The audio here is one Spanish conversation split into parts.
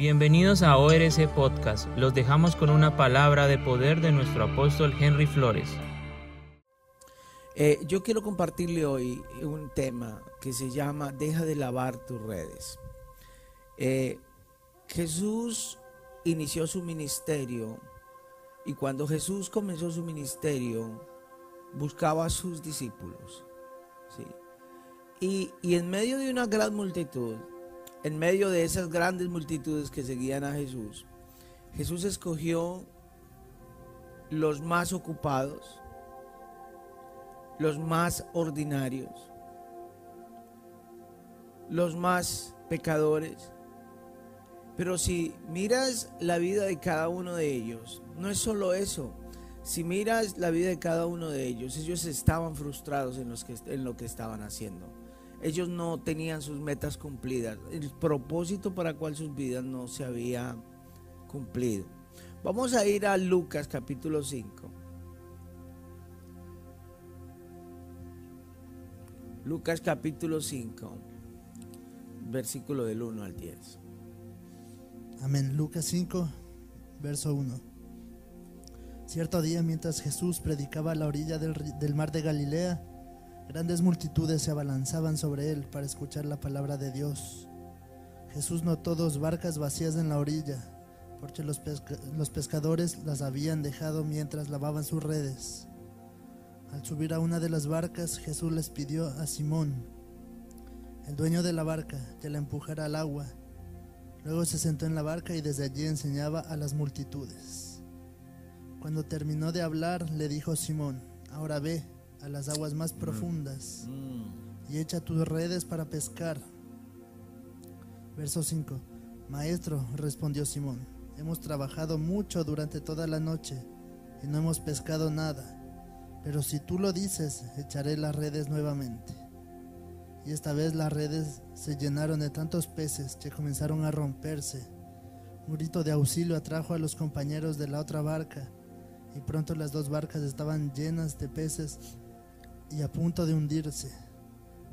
Bienvenidos a ORC Podcast. Los dejamos con una palabra de poder de nuestro apóstol Henry Flores. Eh, yo quiero compartirle hoy un tema que se llama Deja de lavar tus redes. Eh, Jesús inició su ministerio y cuando Jesús comenzó su ministerio buscaba a sus discípulos. Y, y en medio de una gran multitud, en medio de esas grandes multitudes que seguían a Jesús, Jesús escogió los más ocupados, los más ordinarios, los más pecadores. Pero si miras la vida de cada uno de ellos, no es solo eso. Si miras la vida de cada uno de ellos, ellos estaban frustrados en, los que, en lo que estaban haciendo. Ellos no tenían sus metas cumplidas. El propósito para cual sus vidas no se había cumplido. Vamos a ir a Lucas capítulo 5. Lucas capítulo 5, versículo del 1 al 10. Amén. Lucas 5, verso 1. Cierto día, mientras Jesús predicaba a la orilla del, del, mar de Galilea, grandes multitudes se abalanzaban sobre él para escuchar la palabra de Dios. Jesús notó dos barcas vacías en la orilla, porque los, los pescadores las habían dejado mientras lavaban sus redes. Al subir a una de las barcas, Jesús les pidió a Simón, el dueño de la barca, que la empujara al agua. Luego se sentó en la barca y desde allí enseñaba a las multitudes. Cuando terminó de hablar, le dijo Simón, ahora ve a las aguas más profundas y echa tus redes para pescar. Verso 5. Maestro, respondió Simón, hemos trabajado mucho durante toda la noche y no hemos pescado nada pero si tú lo dices, echaré las redes nuevamente. Y esta vez las redes se llenaron de tantos peces que comenzaron a romperse. Un grito de auxilio atrajo a los compañeros de la otra barca, y pronto las dos barcas estaban llenas de peces y a punto de hundirse.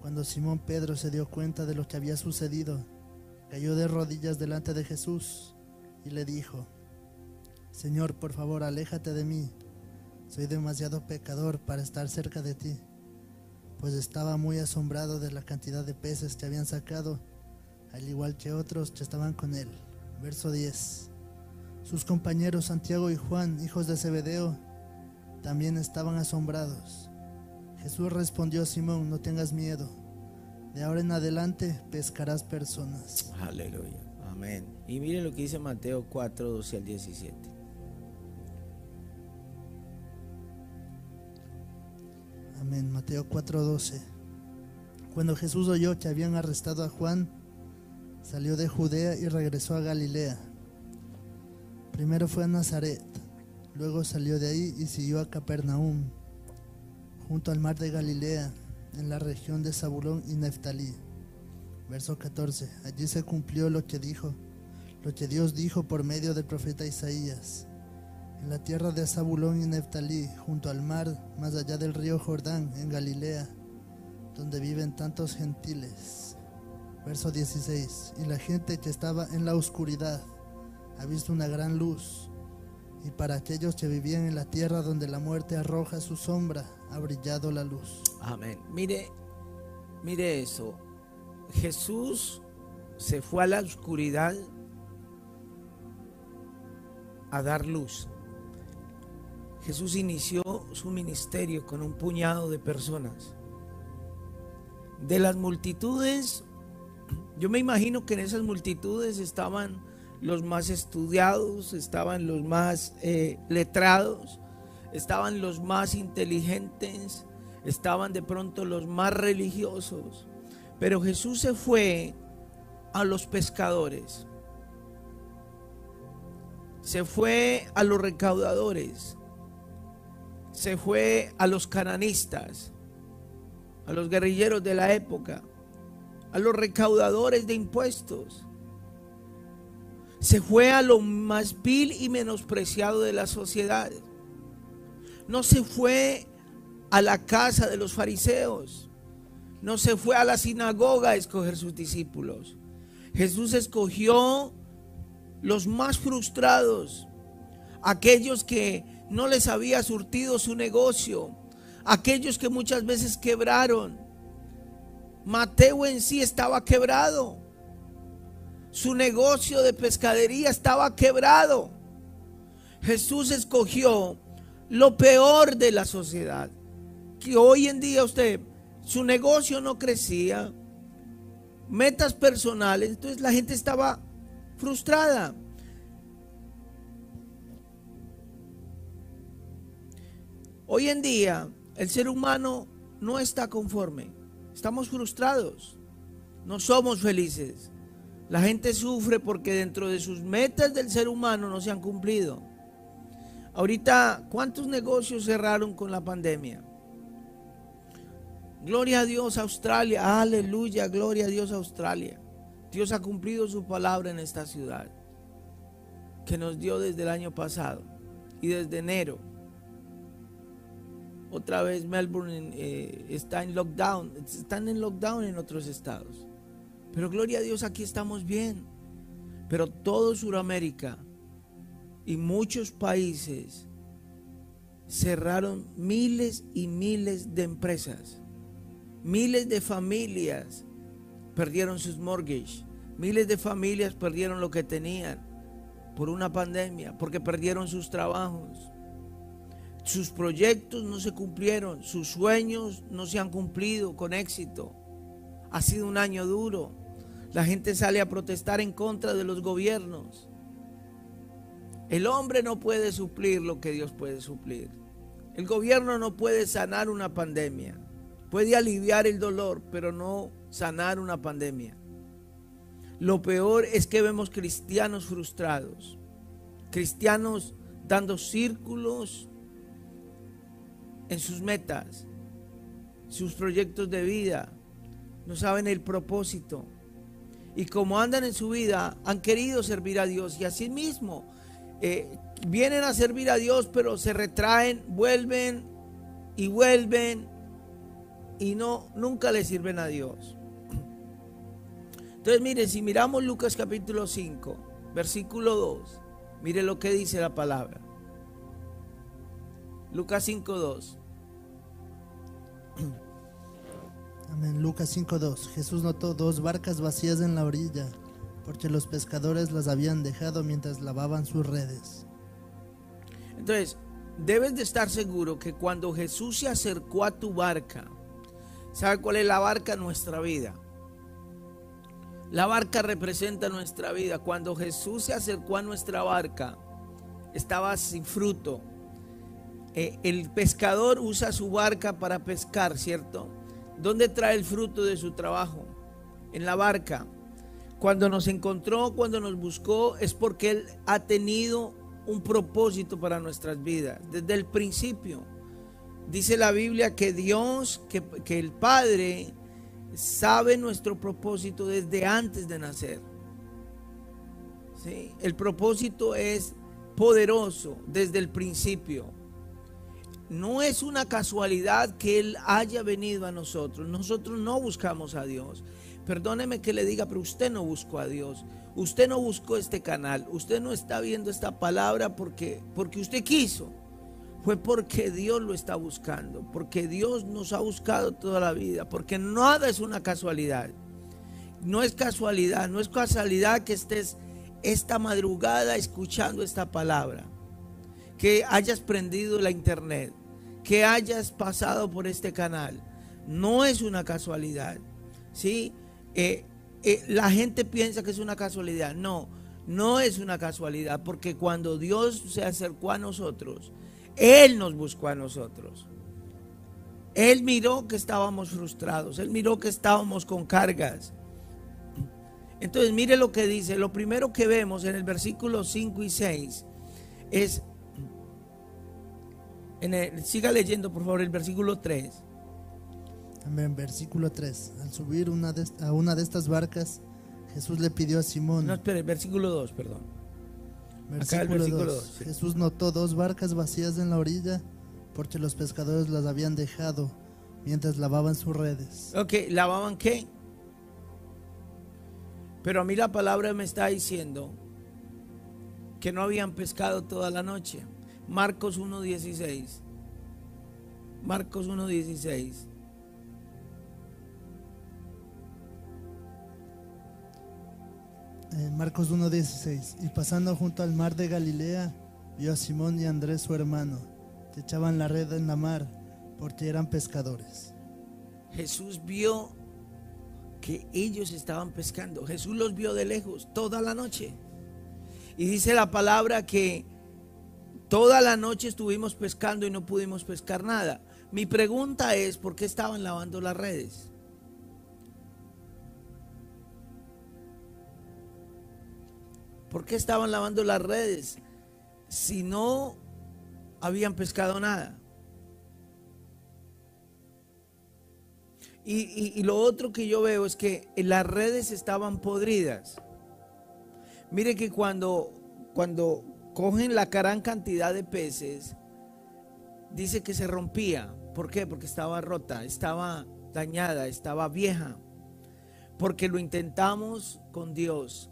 Cuando Simón Pedro se dio cuenta de lo que había sucedido, cayó de rodillas delante de Jesús y le dijo, Señor, por favor, aléjate de mí soy demasiado pecador para estar cerca de ti, pues estaba muy asombrado de la cantidad de peces que habían sacado, al igual que otros que estaban con él. Verso 10. Sus compañeros Santiago y Juan, hijos de Zebedeo, también estaban asombrados. Jesús respondió a Simón, no tengas miedo. De ahora en adelante pescarás personas. Aleluya. Amén. Y mire lo que dice Mateo 4, 12 al 17. Amén. Mateo 4:12. Cuando Jesús oyó que habían arrestado a Juan, salió de Judea y regresó a Galilea. Primero fue a Nazaret, luego salió de ahí y siguió a Capernaum, junto al mar de Galilea, en la región de Zabulón y Neftalí. Verso 14. Allí se cumplió lo que dijo, lo que Dios dijo por medio del profeta Isaías en la tierra de Zabulón y Neftalí, junto al mar, más allá del río Jordán, en Galilea, donde viven tantos gentiles. Verso 16. Y la gente que estaba en la oscuridad ha visto una gran luz, y para aquellos que vivían en la tierra donde la muerte arroja su sombra, ha brillado la luz. Amén. Mire, mire eso. Jesús se fue a la oscuridad a dar luz. Jesús inició su ministerio con un puñado de personas. De las multitudes, yo me imagino que en esas multitudes estaban los más estudiados, estaban los más eh, letrados, estaban los más inteligentes, estaban de pronto los más religiosos. Pero Jesús se fue a los pescadores, se fue a los recaudadores, se fue a los cananistas, a los guerrilleros de la época, a los recaudadores de impuestos. Se fue a lo más vil y menospreciado de la sociedad. No se fue a la casa de los fariseos. No se fue a la sinagoga a escoger sus discípulos. Jesús escogió los más frustrados, aquellos que no les había surtido su negocio, aquellos que muchas veces quebraron. Mateo en sí estaba quebrado. Su negocio de pescadería estaba quebrado. Jesús escogió lo peor de la sociedad. Que hoy en día usted, su negocio no crecía, metas personales, entonces la gente estaba frustrada. Hoy en día el ser humano no está conforme, estamos frustrados, no somos felices. La gente sufre porque dentro de sus metas del ser humano no se han cumplido. Ahorita, ¿cuántos negocios cerraron con la pandemia? Gloria a Dios Australia, aleluya, gloria a Dios Australia. Dios ha cumplido su palabra en esta ciudad que nos dio desde el año pasado y desde enero. Otra vez Melbourne eh, está en lockdown, están en lockdown en otros estados. Pero gloria a Dios, aquí estamos bien. Pero todo Sudamérica y muchos países cerraron miles y miles de empresas. Miles de familias perdieron sus mortgages. Miles de familias perdieron lo que tenían por una pandemia, porque perdieron sus trabajos. Sus proyectos no se cumplieron, sus sueños no se han cumplido con éxito. Ha sido un año duro. La gente sale a protestar en contra de los gobiernos. El hombre no puede suplir lo que Dios puede suplir. El gobierno no puede sanar una pandemia. Puede aliviar el dolor, pero no sanar una pandemia. Lo peor es que vemos cristianos frustrados, cristianos dando círculos en sus metas, sus proyectos de vida, no saben el propósito y como andan en su vida, han querido servir a Dios y así mismo eh, vienen a servir a Dios, pero se retraen, vuelven y vuelven y no nunca le sirven a Dios. Entonces, mire, si miramos Lucas capítulo 5, versículo 2, mire lo que dice la palabra. Lucas 5, 2. Amén. Lucas 5.2. Jesús notó dos barcas vacías en la orilla, porque los pescadores las habían dejado mientras lavaban sus redes. Entonces, debes de estar seguro que cuando Jesús se acercó a tu barca, ¿sabe cuál es la barca? Nuestra vida. La barca representa nuestra vida. Cuando Jesús se acercó a nuestra barca, estaba sin fruto. Eh, el pescador usa su barca para pescar, ¿cierto? ¿Dónde trae el fruto de su trabajo? En la barca. Cuando nos encontró, cuando nos buscó, es porque Él ha tenido un propósito para nuestras vidas, desde el principio. Dice la Biblia que Dios, que, el Padre, sabe nuestro propósito desde antes de nacer. El propósito es poderoso desde el principio no es una casualidad que Él haya venido a nosotros. Nosotros no buscamos a Dios. Perdóneme que le diga, pero usted no buscó a Dios. Usted no buscó este canal. Usted no está viendo esta palabra porque, porque usted quiso. Fue porque Dios lo está buscando. Porque Dios nos ha buscado toda la vida. Porque nada es una casualidad. No es casualidad. No es casualidad que estés esta madrugada escuchando esta palabra. Que hayas prendido la internet que hayas pasado por este canal. No es una casualidad. ¿sí? Eh, eh, la gente piensa que es una casualidad. No, no es una casualidad, porque cuando Dios se acercó a nosotros, Él nos buscó a nosotros. Él miró que estábamos frustrados, Él miró que estábamos con cargas. Entonces, mire lo que dice. Lo primero que vemos en el versículo 5 y 6 es siga leyendo, por favor, el versículo 3. Amén, versículo 3. Al subir una a una de estas barcas, Jesús le pidió a Simón. No, espere, versículo 2, perdón. Versículo, 2. Jesús notó dos barcas vacías en la orilla porque los pescadores las habían dejado mientras lavaban sus redes. Ok, ¿lavaban qué? Pero a mí la palabra me está diciendo que no habían pescado toda la noche. Marcos 1.16. Marcos 1.16. Marcos 1.16. Y pasando junto al mar de Galilea, vio a Simón y Andrés su hermano, que echaban la red en la mar, porque eran pescadores. Jesús vio que ellos estaban pescando. Jesús los vio de lejos toda la noche. Y dice la palabra que toda la noche estuvimos pescando y no pudimos pescar nada. Mi pregunta es, ¿por qué estaban lavando las redes? ¿Por qué estaban lavando las redes si no habían pescado nada? Y, lo otro que yo veo es que las redes estaban podridas. Mire que cuando, cuando cogen la gran cantidad de peces, dice que se rompía. ¿Por qué? Porque estaba rota, estaba dañada, estaba vieja. Porque lo intentamos con Dios.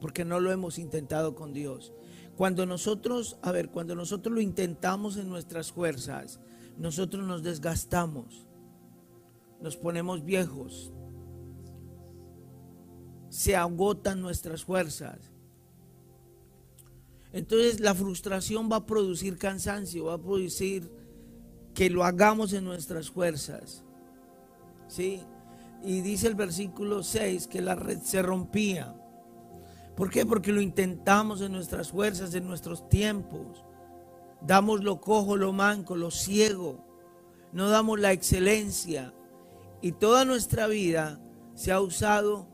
Porque no lo hemos intentado con Dios. Cuando nosotros, a ver, cuando nosotros lo intentamos en nuestras fuerzas, nosotros nos desgastamos nos ponemos viejos, se agotan nuestras fuerzas. Entonces la frustración va a producir cansancio, va a producir que lo hagamos en nuestras fuerzas. ¿Sí? Y dice el versículo 6 que la red se rompía. ¿Por qué? Porque lo intentamos en nuestras fuerzas, en nuestros tiempos. Damos lo cojo, lo manco, lo ciego. No damos la excelencia. Y toda nuestra vida se ha usado,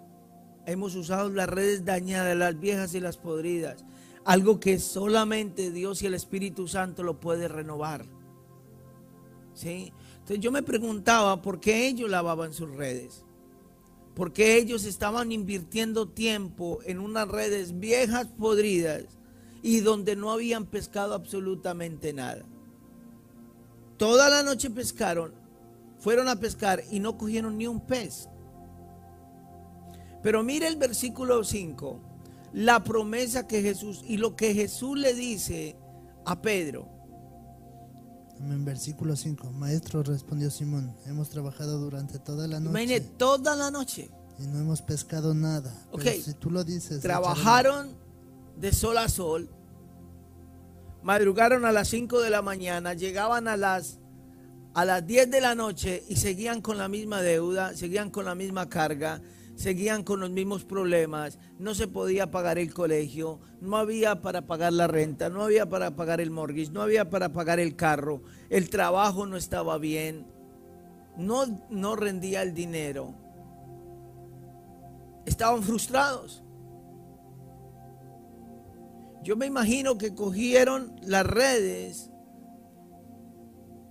hemos usado las redes dañadas, las viejas y las podridas. Algo que solamente Dios y el Espíritu Santo lo puede renovar. ¿Sí? Entonces yo me preguntaba por qué ellos lavaban sus redes. ¿Por qué ellos estaban invirtiendo tiempo en unas redes viejas, podridas y donde no habían pescado absolutamente nada. Toda la noche pescaron fueron a pescar y no cogieron ni un pez. Pero mire el versículo 5, la promesa que Jesús y lo que Jesús le dice a Pedro. En versículo 5, maestro respondió Simón, hemos trabajado durante toda la noche. Imagine, toda la noche. Y no hemos pescado nada. Ok, si tú lo dices. Trabajaron de sol a sol, madrugaron a las 5 de la mañana, llegaban a las a las 10 de la noche y seguían con la misma deuda, seguían con la misma carga, seguían con los mismos problemas, no se podía pagar el colegio, no había para pagar la renta, no había para pagar el mortgage, no había para pagar el carro, el trabajo no estaba bien, no, no rendía el dinero. Estaban frustrados. Yo me imagino que cogieron las redes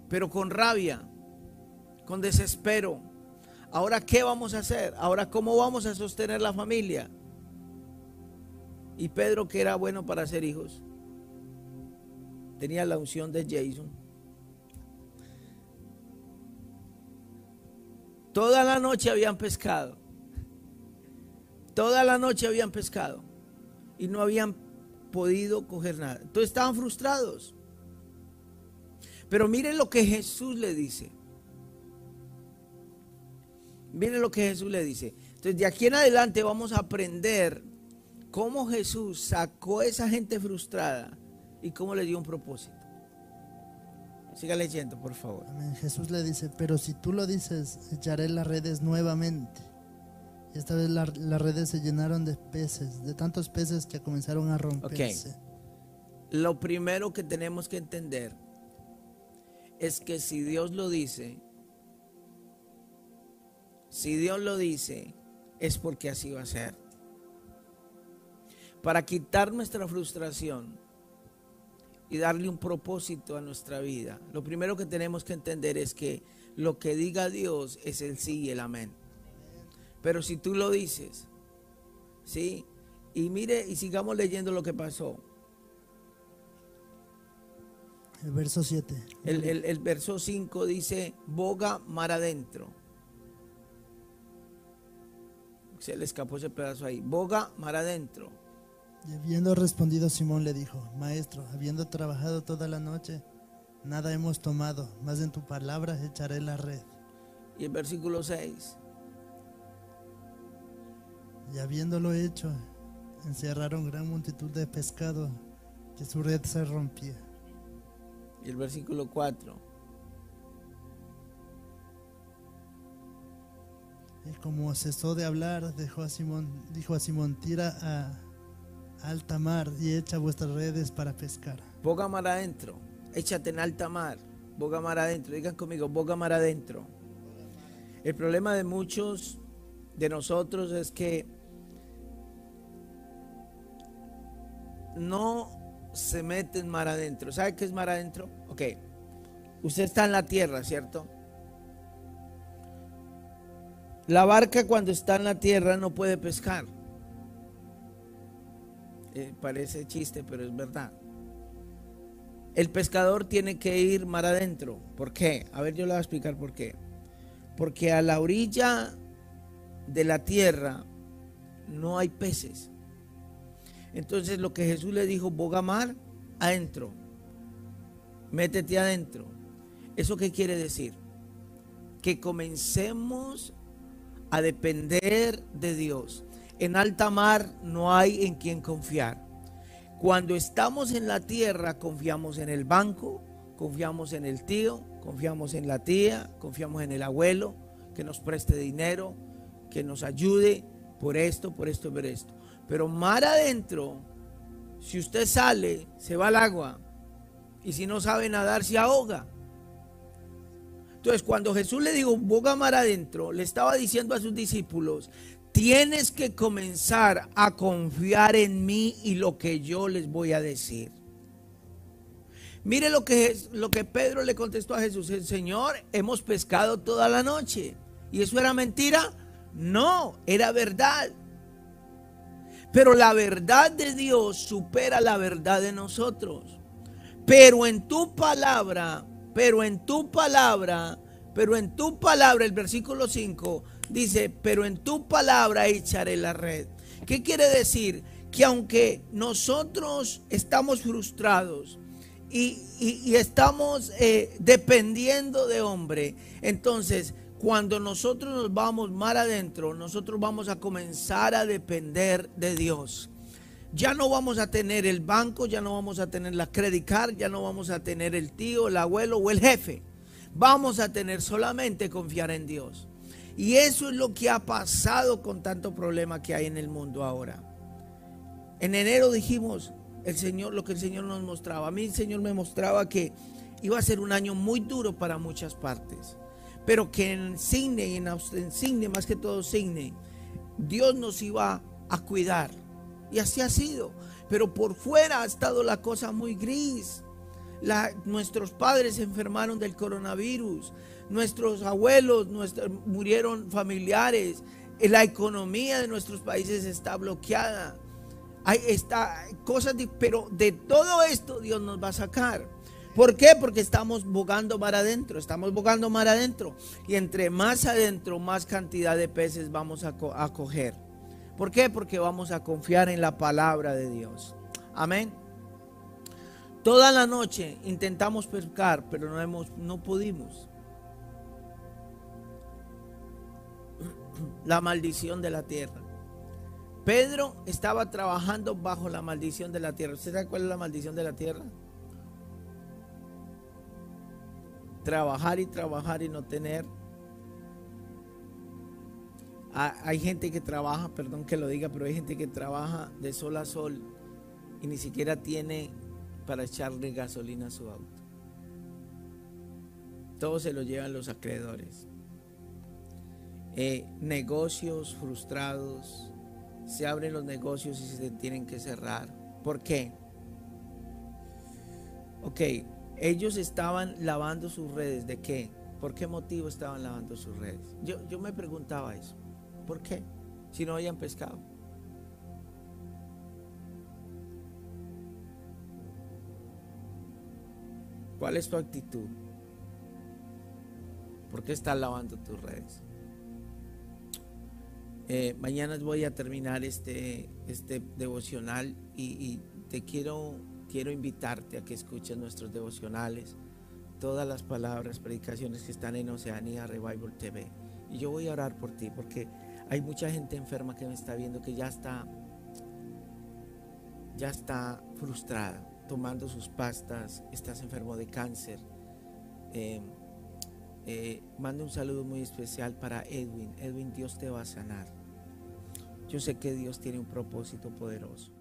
pero con rabia, con desespero. Ahora, ¿qué vamos a hacer? Ahora, ¿cómo vamos a sostener la familia? Y Pedro, que era bueno para hacer hijos, tenía la unción de Jason. Toda la noche habían pescado. Toda la noche habían pescado. Y no habían podido coger nada. Entonces estaban frustrados. Pero miren lo que Jesús le dice. Miren lo que Jesús le dice. Entonces, de aquí en adelante vamos a aprender cómo Jesús sacó a esa gente frustrada y cómo le dio un propósito. Siga leyendo, por favor. Jesús le dice, pero si tú lo dices, echaré las redes nuevamente. Esta vez las redes se llenaron de peces, de tantos peces que comenzaron a romperse. Lo primero que tenemos que entender es que si Dios lo dice, si Dios lo dice, es porque así va a ser. Para quitar nuestra frustración y darle un propósito a nuestra vida, lo primero que tenemos que entender es que lo que diga Dios es el sí y el amén. Pero si tú lo dices, ¿sí? Y mire, y sigamos leyendo lo que pasó. El verso 7. El, verso 5 dice, boga mar adentro. Se le escapó ese pedazo ahí. Boga mar adentro. Y habiendo respondido Simón le dijo, Maestro, habiendo trabajado toda la noche, nada hemos tomado, mas en tu palabra echaré la red. Y el versículo 6. Y habiéndolo hecho, encerraron gran multitud de pescado, que su red se rompía. Y el versículo 4. Y como cesó de hablar, dejó a Simón, dijo a Simón, tira a alta mar y echa vuestras redes para pescar. Boga mar adentro. Échate en alta mar. Boga mar adentro. Digan conmigo, boga mar adentro. El problema de muchos de nosotros es que no se meten mar adentro. ¿Sabe qué es mar adentro? Ok. Usted está en la tierra, ¿cierto? La barca cuando está en la tierra no puede pescar. Eh, parece chiste, pero es verdad. El pescador tiene que ir mar adentro. ¿Por qué? A ver, yo le voy a explicar por qué. Porque a la orilla de la tierra no hay peces. Entonces lo que Jesús le dijo, boga mar adentro. Métete adentro. ¿Eso qué quiere decir? Que comencemos a depender de Dios. En alta mar no hay en quien confiar. Cuando estamos en la tierra confiamos en el banco, confiamos en el tío, confiamos en la tía, confiamos en el abuelo que nos preste dinero, que nos ayude por esto, por esto, por esto. Pero mar adentro, si usted sale, se va al agua. Y si no sabe nadar, se ahoga. Entonces, cuando Jesús le dijo, boga mar adentro, le estaba diciendo a sus discípulos, tienes que comenzar a confiar en mí y lo que yo les voy a decir. Mire lo que, lo que Pedro le contestó a Jesús, el Señor, hemos pescado toda la noche. ¿Y eso era mentira? No, era verdad. Pero la verdad de Dios supera la verdad de nosotros. Pero en tu palabra, pero en tu palabra, pero en tu palabra, el versículo 5 dice, pero en tu palabra echaré la red. ¿Qué quiere decir? Que aunque nosotros estamos frustrados, y, estamos eh, dependiendo de hombre. Entonces, cuando nosotros nos vamos mar adentro, nosotros vamos a comenzar a depender de Dios. Ya no vamos a tener el banco, ya no vamos a tener la credit card, ya no vamos a tener el tío, el abuelo o el jefe. Vamos a tener solamente confiar en Dios. Y eso es lo que ha pasado con tanto problema que hay en el mundo ahora. En enero dijimos, el Señor, lo que el Señor nos mostraba. A mí el Señor me mostraba que iba a ser un año muy duro para muchas partes pero que en y en, más que todo cine, Dios nos iba a cuidar. Y así ha sido. Pero por fuera ha estado la cosa muy gris. nuestros padres se enfermaron del coronavirus. Nuestros abuelos murieron familiares. La economía de nuestros países está bloqueada. Hay está, cosas, pero de todo esto Dios nos va a sacar. ¿Por qué? Porque estamos bogando mar adentro, estamos bogando mar adentro. Y entre más adentro, más cantidad de peces vamos a, coger. ¿Por qué? Porque vamos a confiar en la palabra de Dios. Amén. Toda la noche intentamos pescar, pero no, hemos, no pudimos. La maldición de la tierra. Pedro estaba trabajando bajo la maldición de la tierra. ¿Usted sabe cuál es la maldición de la tierra? trabajar y trabajar y no tener. Hay gente que trabaja, perdón que lo diga, pero hay gente que trabaja de sol a sol y ni siquiera tiene para echarle gasolina a su auto. Todo se lo llevan los acreedores. Eh, negocios frustrados, se abren los negocios y se tienen que cerrar. ¿Por qué? Ok, ellos estaban lavando sus redes. ¿De qué? ¿Por qué motivo estaban lavando sus redes? Yo, yo me preguntaba eso. ¿Por qué? Si no habían pescado. ¿Cuál es tu actitud? ¿Por qué estás lavando tus redes? Eh, mañana voy a terminar este, este devocional y, y, te quiero, quiero invitarte a que escuches nuestros devocionales, todas las palabras, predicaciones que están en Oceanía Revival TV. Y yo voy a orar por ti porque hay mucha gente enferma que me está viendo que ya está, ya está frustrada, tomando sus pastas, estás enfermo de cáncer. Eh, eh, mando un saludo muy especial para Edwin. Edwin, Dios te va a sanar. Yo sé que Dios tiene un propósito poderoso.